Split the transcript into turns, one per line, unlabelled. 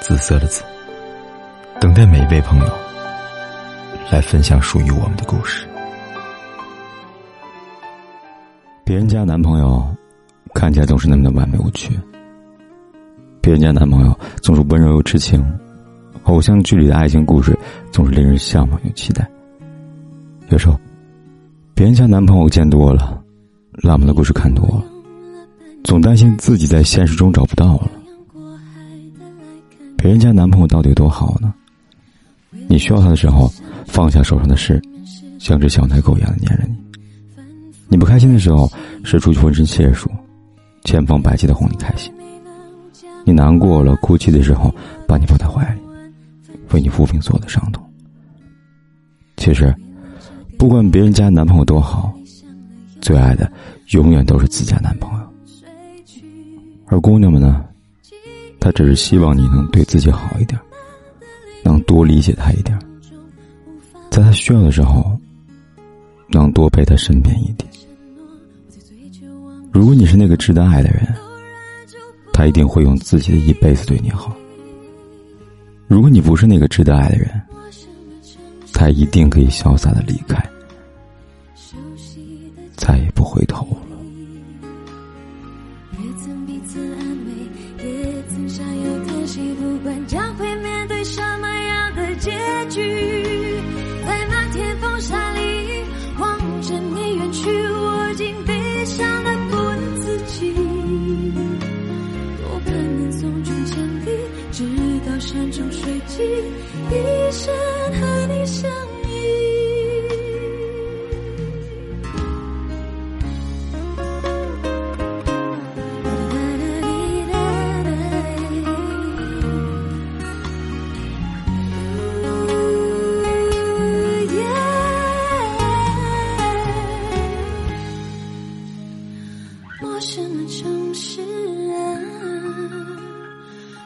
紫色的紫，等待每一位朋友来分享属于我们的故事。别人家男朋友看起来总是那么的完美无缺，别人家男朋友总是温柔又痴情，偶像剧里的爱情故事总是令人向往又期待。有时候，别人家男朋友见多了。浪漫的故事看多了，总担心自己在现实中找不到了。别人家男朋友到底有多好呢？你需要他的时候，放下手上的事，像只小奶狗一样的粘着你；你不开心的时候，使出浑身解数，千方百计的哄你开心。你难过了、哭泣的时候，把你抱在怀里，为你抚平所有的伤痛。其实，不管别人家男朋友多好。最爱的永远都是自家男朋友，而姑娘们呢，他只是希望你能对自己好一点，能多理解他一点，在他需要的时候，能多陪他身边一点。如果你是那个值得爱的人，他一定会用自己的一辈子对你好；如果你不是那个值得爱的人，他一定可以潇洒的离开。再也不回头了。
结局，在漫天风沙里望着你远去，我竟悲伤的不能自己。多盼能送君千里，直到山穷水尽，一生和你相依